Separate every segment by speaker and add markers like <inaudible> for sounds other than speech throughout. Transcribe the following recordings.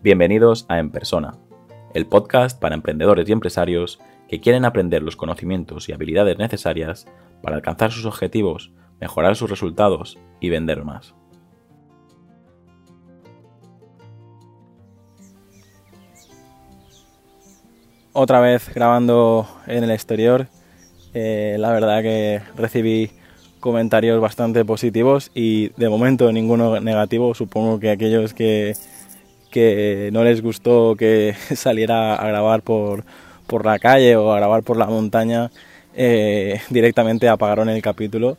Speaker 1: Bienvenidos a En Persona, el podcast para emprendedores y empresarios que quieren aprender los conocimientos y habilidades necesarias para alcanzar sus objetivos, mejorar sus resultados y vender más.
Speaker 2: Otra vez grabando en el exterior, eh, la verdad que recibí comentarios bastante positivos y de momento ninguno negativo. Supongo que aquellos que que no les gustó que <laughs> saliera a grabar por, por la calle o a grabar por la montaña, eh, directamente apagaron el capítulo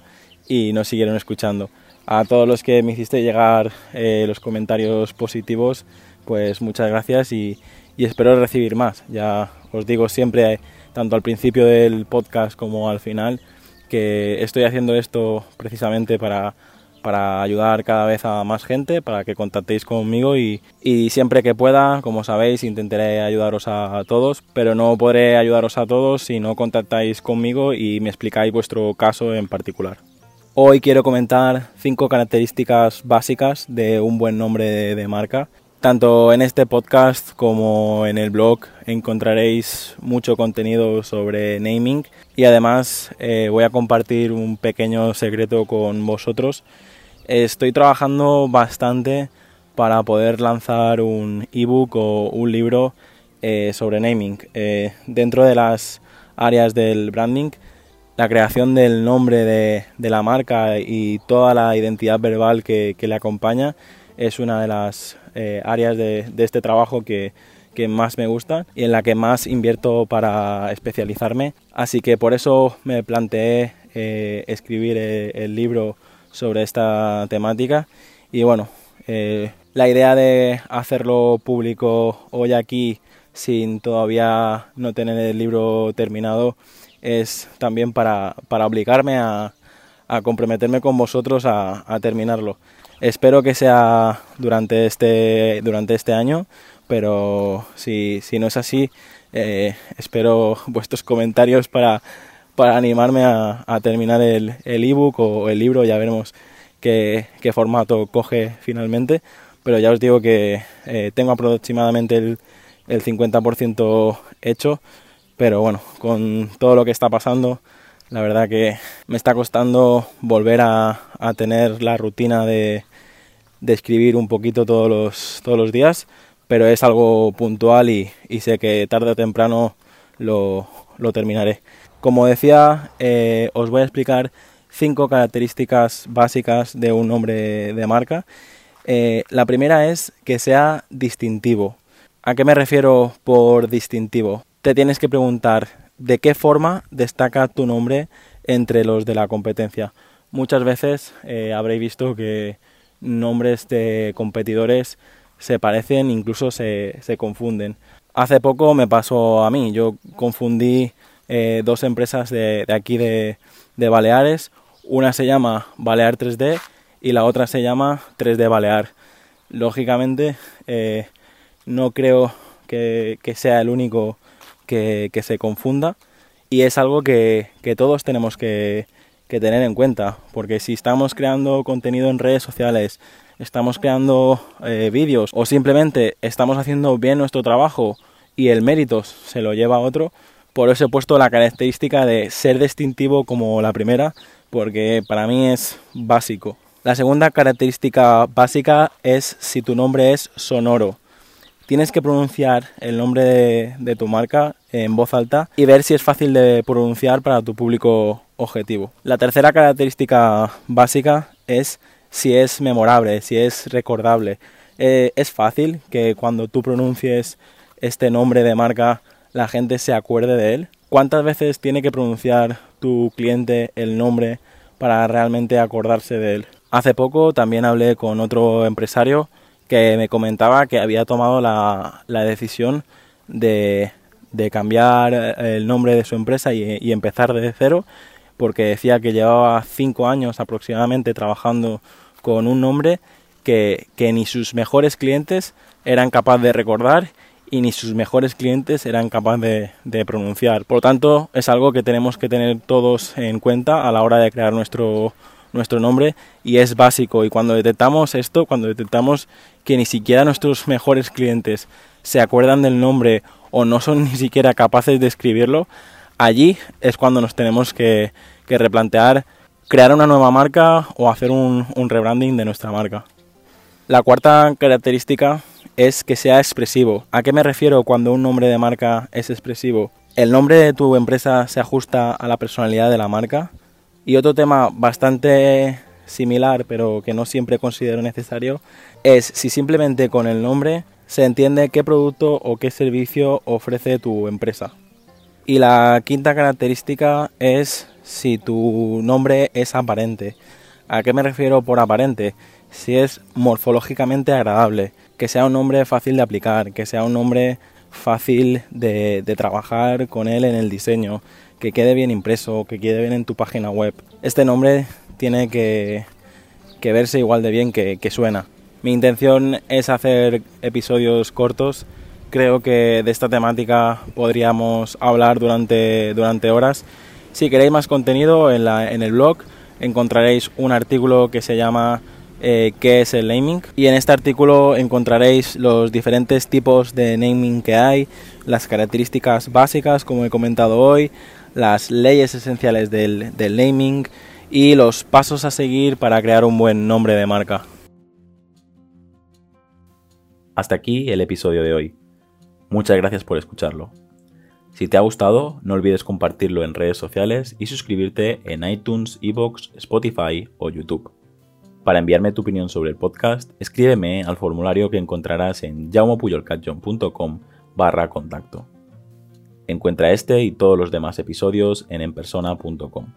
Speaker 2: y no siguieron escuchando. A todos los que me hiciste llegar eh, los comentarios positivos, pues muchas gracias y, y espero recibir más. Ya os digo siempre, tanto al principio del podcast como al final, que estoy haciendo esto precisamente para para ayudar cada vez a más gente, para que contactéis conmigo y, siempre que pueda, como sabéis, intentaré ayudaros a, todos, pero no podré ayudaros a todos si no contactáis conmigo y me explicáis vuestro caso en particular. Hoy quiero comentar cinco características básicas de un buen nombre de, marca. Tanto en este podcast como en el blog encontraréis mucho contenido sobre naming y además eh, voy a compartir un pequeño secreto con vosotros Estoy trabajando bastante para poder lanzar un ebook o un libro eh, sobre naming. Eh, dentro de las áreas del branding, la creación del nombre de, la marca y toda la identidad verbal que, le acompaña es una de las eh, áreas de, este trabajo que, más me gusta y en la que más invierto para especializarme. Así que por eso me planteé escribir el libro sobre esta temática y bueno, eh, la idea de hacerlo público hoy aquí sin todavía no tener el libro terminado es también para, obligarme a, comprometerme con vosotros a, terminarlo. Espero que sea durante este, durante este año, pero si, no es así, eh, espero vuestros comentarios para para animarme a, terminar el ebook o el libro, ya veremos qué, formato coge finalmente, pero ya os digo que eh, tengo aproximadamente el, 50% hecho, pero bueno, con todo lo que está pasando, la verdad que me está costando volver a, tener la rutina de, escribir un poquito todos los, todos los días, pero es algo puntual y, sé que tarde o temprano lo terminaré. Como decía, eh, os voy a explicar cinco características básicas de un nombre de marca. Eh, la primera es que sea distintivo. ¿A qué me refiero por distintivo? Te tienes que preguntar de qué forma destaca tu nombre entre los de la competencia. Muchas veces eh, habréis visto que nombres de competidores se parecen, incluso se, se confunden. Hace poco me pasó a mí, yo confundí eh, dos empresas de, aquí de, Baleares. Una se llama Balear 3D y la otra se llama 3D Balear. Lógicamente, eh, no creo que, sea el único que, se confunda y es algo que, todos tenemos que, tener en cuenta, porque si estamos creando contenido en redes sociales, estamos creando eh, vídeos o simplemente estamos haciendo bien nuestro trabajo y el mérito se lo lleva a otro, por eso he puesto la característica de ser distintivo como la primera, porque para mí es básico. La segunda característica básica es si tu nombre es sonoro. Tienes que pronunciar el nombre de, tu marca en voz alta y ver si es fácil de pronunciar para tu público objetivo. La tercera característica básica es si es memorable, si es recordable. Eh, es fácil que cuando tú pronuncies este nombre de marca la gente se acuerde de él? ¿Cuántas veces tiene que pronunciar tu cliente el nombre para realmente acordarse de él? Hace poco también hablé con otro empresario que me comentaba que había tomado la, decisión de, cambiar el nombre de su empresa y, empezar desde cero porque decía que llevaba cinco años aproximadamente trabajando con un nombre que, que ni sus mejores clientes eran capaces de recordar y ni sus mejores clientes eran capaces de, pronunciar. Por lo tanto, es algo que tenemos que tener todos en cuenta a la hora de crear nuestro, nuestro nombre y es básico. Y cuando detectamos esto, cuando detectamos que ni siquiera nuestros mejores clientes se acuerdan del nombre o no son <laughs> ni siquiera capaces de escribirlo, allí es cuando nos tenemos que, replantear crear una nueva marca o hacer un, un rebranding de nuestra marca. La cuarta característica es que sea expresivo. ¿A qué me refiero cuando un nombre de marca es expresivo? El nombre de tu empresa se ajusta a la personalidad de la marca. Y otro tema bastante similar, pero que no siempre considero necesario, es si simplemente con el nombre se entiende qué producto o qué servicio ofrece tu empresa. Y la quinta característica es si tu nombre es aparente. ¿A qué me refiero por aparente? Si es morfológicamente agradable, que sea un nombre fácil de aplicar, que sea un nombre fácil de, trabajar con él en el diseño, que quede bien impreso, que quede bien en tu página web. Este nombre tiene que, verse igual de bien que, suena. Mi intención es hacer episodios cortos. Creo que de esta temática podríamos hablar durante, durante horas. Si queréis más contenido en, el blog encontraréis un artículo que se llama eh, qué es el naming. Y en este artículo encontraréis los diferentes tipos de naming que hay, las características básicas, como he comentado hoy, las leyes esenciales del naming y los pasos a seguir para crear un buen nombre de marca.
Speaker 1: Hasta aquí el episodio de hoy. Muchas gracias por escucharlo. Si te ha gustado, no olvides compartirlo en redes sociales y suscribirte en iTunes, Evox, Spotify o YouTube. Para enviarme tu opinión sobre el podcast, escríbeme al formulario que encontrarás en jaumopuyolcatjohn.com barra contacto. Encuentra este y todos los demás episodios en enpersona.com.